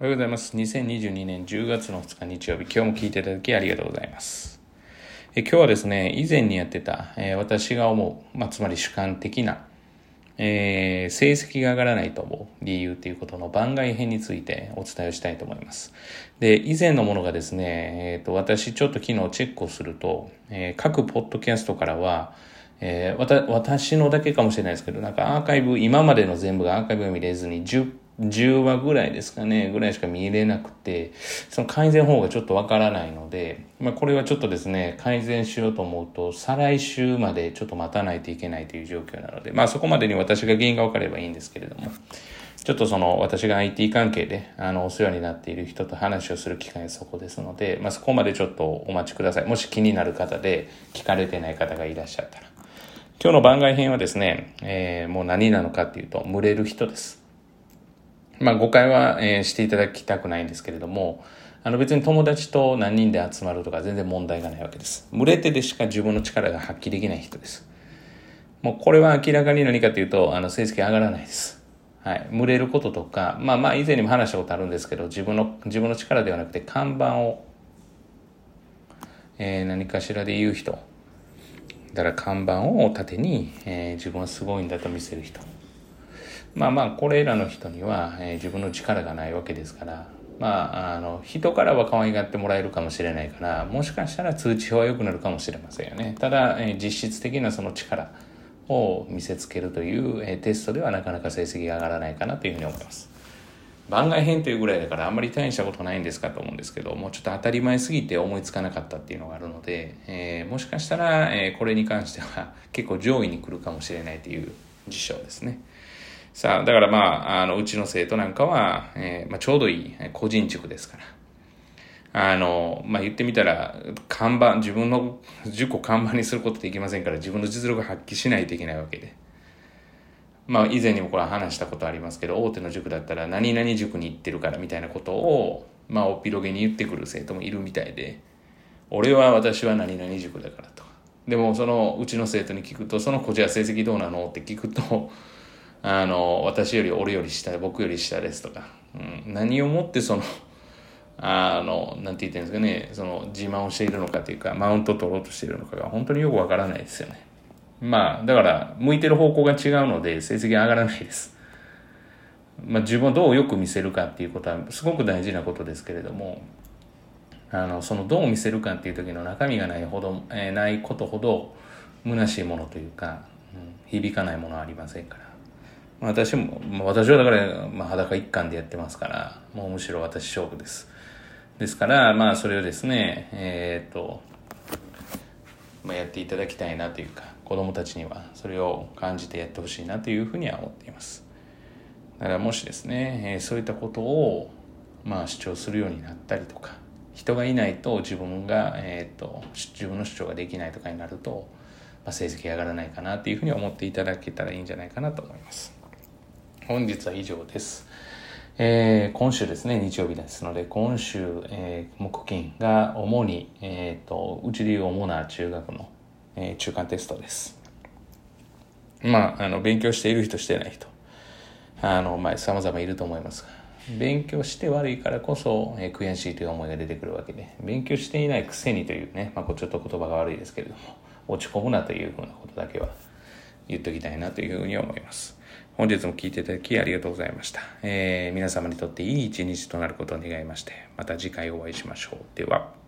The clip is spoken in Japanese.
おはようございます。2022年10月の2日日曜日、今日も聞いていただきありがとうございます。え今日はですね、以前にやってた、えー、私が思う、まあ、つまり主観的な、えー、成績が上がらないと思う理由ということの番外編についてお伝えをしたいと思います。で、以前のものがですね、え、ー、と、私ちょっと昨日チェックをすると、え各ポッドキャストからは、え私のだけかもしれないですけど、なんかアーカイブ、今までの全部がアーカイブが見れずに10 10話ぐらいですかね、ぐらいしか見れなくて、その改善方法がちょっとわからないので、まあこれはちょっとですね、改善しようと思うと、再来週までちょっと待たないといけないという状況なので、まあそこまでに私が原因がわかればいいんですけれども、ちょっとその私が IT 関係であのお世話になっている人と話をする機会がそこですので、まあそこまでちょっとお待ちください。もし気になる方で聞かれてない方がいらっしゃったら。今日の番外編はですね、えー、もう何なのかっていうと、群れる人です。まあ誤解は、えー、していただきたくないんですけれども、あの別に友達と何人で集まるとか全然問題がないわけです。群れてでしか自分の力が発揮できない人です。もうこれは明らかに何かというと、あの成績上がらないです。はい。群れることとか、まあまあ以前にも話したことあるんですけど、自分の、自分の力ではなくて看板を、えー、何かしらで言う人。だから看板を盾に、えー、自分はすごいんだと見せる人。まあまあ、これらの人には、えー、自分の力がないわけですから、まあ、あの、人からは可愛がってもらえるかもしれないから、もしかしたら通知表は良くなるかもしれませんよね。ただ、えー、実質的なその力を見せつけるという、えー、テストではなかなか成績が上がらないかなというふうに思います。番外編というぐらいだからあんまり大したことないんですかと思うんですけどもうちょっと当たり前すぎて思いつかなかったっていうのがあるので、えー、もしかしたら、えー、これに関しては結構上位に来るかもしれないという事象ですね。さあ、だからまあ、あの、うちの生徒なんかは、えー、まあ、ちょうどいい個人塾ですから。あの、まあ、言ってみたら、看板、自分の塾を看板にすることできませんから、自分の実力を発揮しないといけないわけで。まあ、以前にもこれは話したことありますけど、大手の塾だったら、何々塾に行ってるからみたいなことを、まあ、おっぴろげに言ってくる生徒もいるみたいで、俺は私は何々塾だからと。でも、その、うちの生徒に聞くと、その子じゃ成績どうなの？って聞くと、あの、私より俺より下、僕より下ですとか、うん、何をもってその、あの、なんて言ってるんですかね、その自慢をしているのかというか、マウント取ろうとしているのかが本当によくわからないですよね。まあ、だから、向いてる方向が違うので、成績上がらないです。まあ、自分をどうよく見せるかっていうことは、すごく大事なことですけれども、あの、そのどう見せるかっていう時の中身がないほど、えー、ないことほど、虚しいものというか、うん、響かないものはありませんから。私も、私はだから、まあ、裸一貫でやってますから、もうむしろ私勝負です。ですから、まあ、それをですね、えー、っと、まあ、やっていただきたいなというか、子供たちにはそれを感じてやってほしいなというふうには思っています。だからもしですね、えー、そういったことを、まあ、主張するようになったりとか、人がいないと自分が、えー、っと、自分の主張ができないとかになると、まあ、成績上がらないかなというふうに思っていただけたらいいんじゃないかなと思います。本日は以上です。えー、今週ですね、日曜日ですので、今週、えー、木金が主に、えっ、ー、と、うちでいう主な中学の、えー、中間テストです。まあ、あの、勉強している人、してない人、あの、まあ、様々いると思いますが、勉強して悪いからこそ、えー、悔しいという思いが出てくるわけで、勉強していないくせにというね、まあ、ちょっと言葉が悪いですけれども、落ち込むなというふうなことだけは言っときたいなというふうに思います。本日も聞いていただきありがとうございました。えー、皆様にとっていい一日となることを願いまして、また次回お会いしましょう。では。